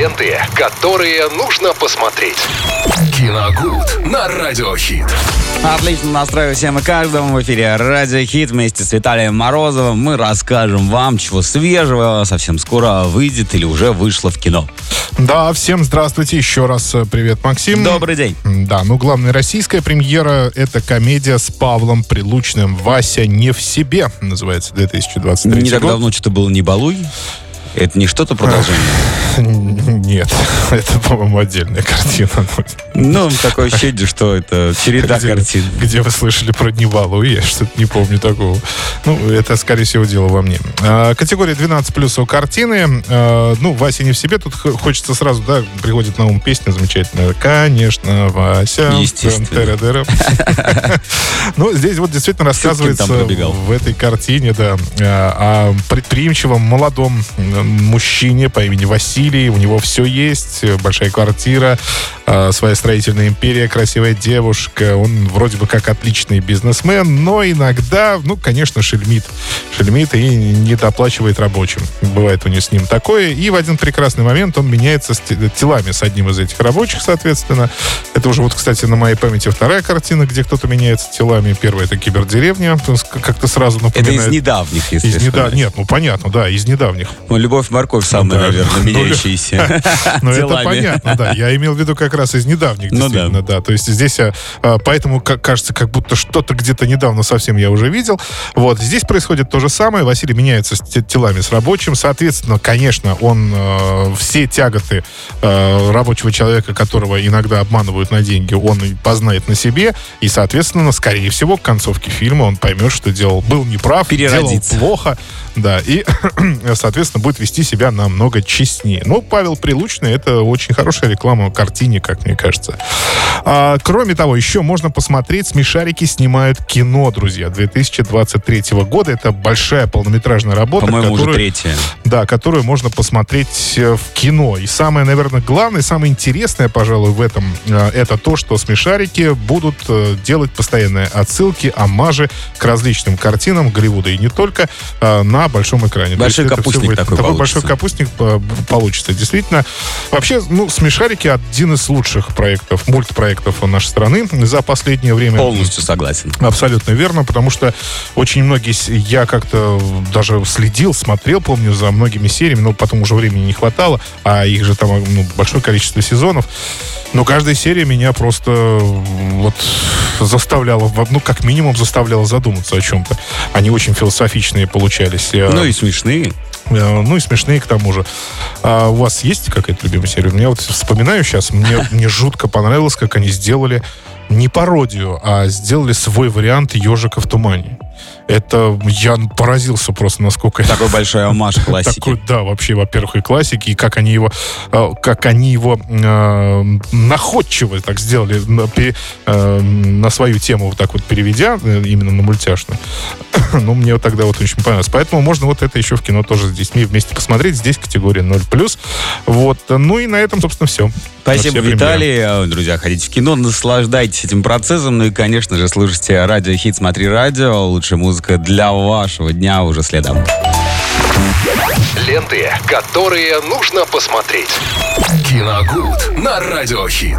Ленты, которые нужно посмотреть. Киногуд на Радиохит. Отлично настроил всем и каждому. В эфире Радио Хит вместе с Виталием Морозовым. Мы расскажем вам, чего свежего совсем скоро выйдет или уже вышло в кино. Да, всем здравствуйте. Еще раз э, привет, Максим. Добрый день. Да, ну главная российская премьера — это комедия с Павлом Прилучным «Вася не в себе» называется 2023 Не так год. давно что-то было «Не балуй». Это не что-то продолжение? 哼你你 Нет, это, по-моему, отдельная картина. Ну, такое ощущение, что это череда где, картин. Где вы слышали про Дневалу? Я что-то не помню такого. Ну, это, скорее всего, дело во мне. А, категория 12 плюс у картины. А, ну, Вася не в себе. Тут хочется сразу, да, приходит на ум песня замечательная. Конечно, Вася. Естественно. Ну, здесь вот действительно рассказывается в этой картине, да, а, о предприимчивом молодом мужчине по имени Василий. У него все есть, э, большая квартира, а, своя строительная империя, красивая девушка. Он вроде бы как отличный бизнесмен, но иногда, ну, конечно, шельмит. Шельмит и не доплачивает рабочим. Бывает у него с ним такое. И в один прекрасный момент он меняется с те- телами с одним из этих рабочих, соответственно. Это уже вот, кстати, на моей памяти вторая картина, где кто-то меняется телами. Первая это кибердеревня. Как-то сразу Это напоминает... из недавних, если Из неда-. Нет, ну понятно, да, из недавних. Ну, Любовь-морковь самая, Да. наверное, Ну, меняющаяся Ну, это понятно, да. Я имел в виду как раз из недавних, Ну действительно, да. То есть здесь, а, а, поэтому ка- кажется, как будто что-то где-то недавно совсем я уже видел. Вот, здесь происходит то же самое. Василий меняется с те- телами с рабочим. Соответственно, конечно, он э, все тяготы э, рабочего человека, которого иногда обманывают на деньги, он познает на себе. И, соответственно, скорее всего, к концовке фильма он поймет, что делал, был неправ, делал плохо, да, и, соответственно, будет вести себя намного честнее. Ну, Павел Прилучный — это очень хорошая реклама картине, как мне кажется. А, кроме того, еще можно посмотреть, «Смешарики» снимают кино, друзья, 2023 года. Это большая полнометражная работа, По-моему, уже которую- третья. да, которую можно посмотреть э, в кино. И самое, наверное, главное, самое интересное, пожалуй, в этом, э, это то, что смешарики будут э, делать постоянные отсылки, омажи к различным картинам Голливуда и не только на большом экране. Большой капустник такой Такой получится. большой капустник получится, действительно. Вообще, ну, смешарики один из лучших проектов, мультпроектов нашей страны за последнее время. Полностью согласен. Абсолютно верно, потому что очень многие, я как-то даже следил, смотрел, помню, за многими сериями, но потом уже времени не хватало, а их же там ну, большое количество сезонов. Но каждая серия меня просто вот заставляла, ну, как минимум заставляла задуматься о чем-то. Они очень философичные получались. Ну и смешные. Э, Ну и смешные к тому же. А у вас есть какая-то любимая серия? Меня вот вспоминаю сейчас, мне, мне жутко понравилось, как они сделали не пародию, а сделали свой вариант ежика в тумане. Это я поразился просто, насколько Такой большой омаж классики. такой, да, вообще, во-первых, и классики, и как они его, э, как они его э, находчиво так сделали, на, пере- э, на свою тему вот так вот переведя, э, именно на мультяшную. ну, мне вот тогда вот очень понравилось. Поэтому можно вот это еще в кино тоже с детьми вместе посмотреть. Здесь категория 0+. Вот. Ну и на этом, собственно, все. Спасибо, Все. Виталий. Э, Друзья, ходите в кино, наслаждайтесь этим процессом. Ну и, конечно же, слушайте радио Хит, смотри радио. Лучшая музыка для вашего дня уже следом. Ленты, которые нужно посмотреть. Киногуд на Радиохит.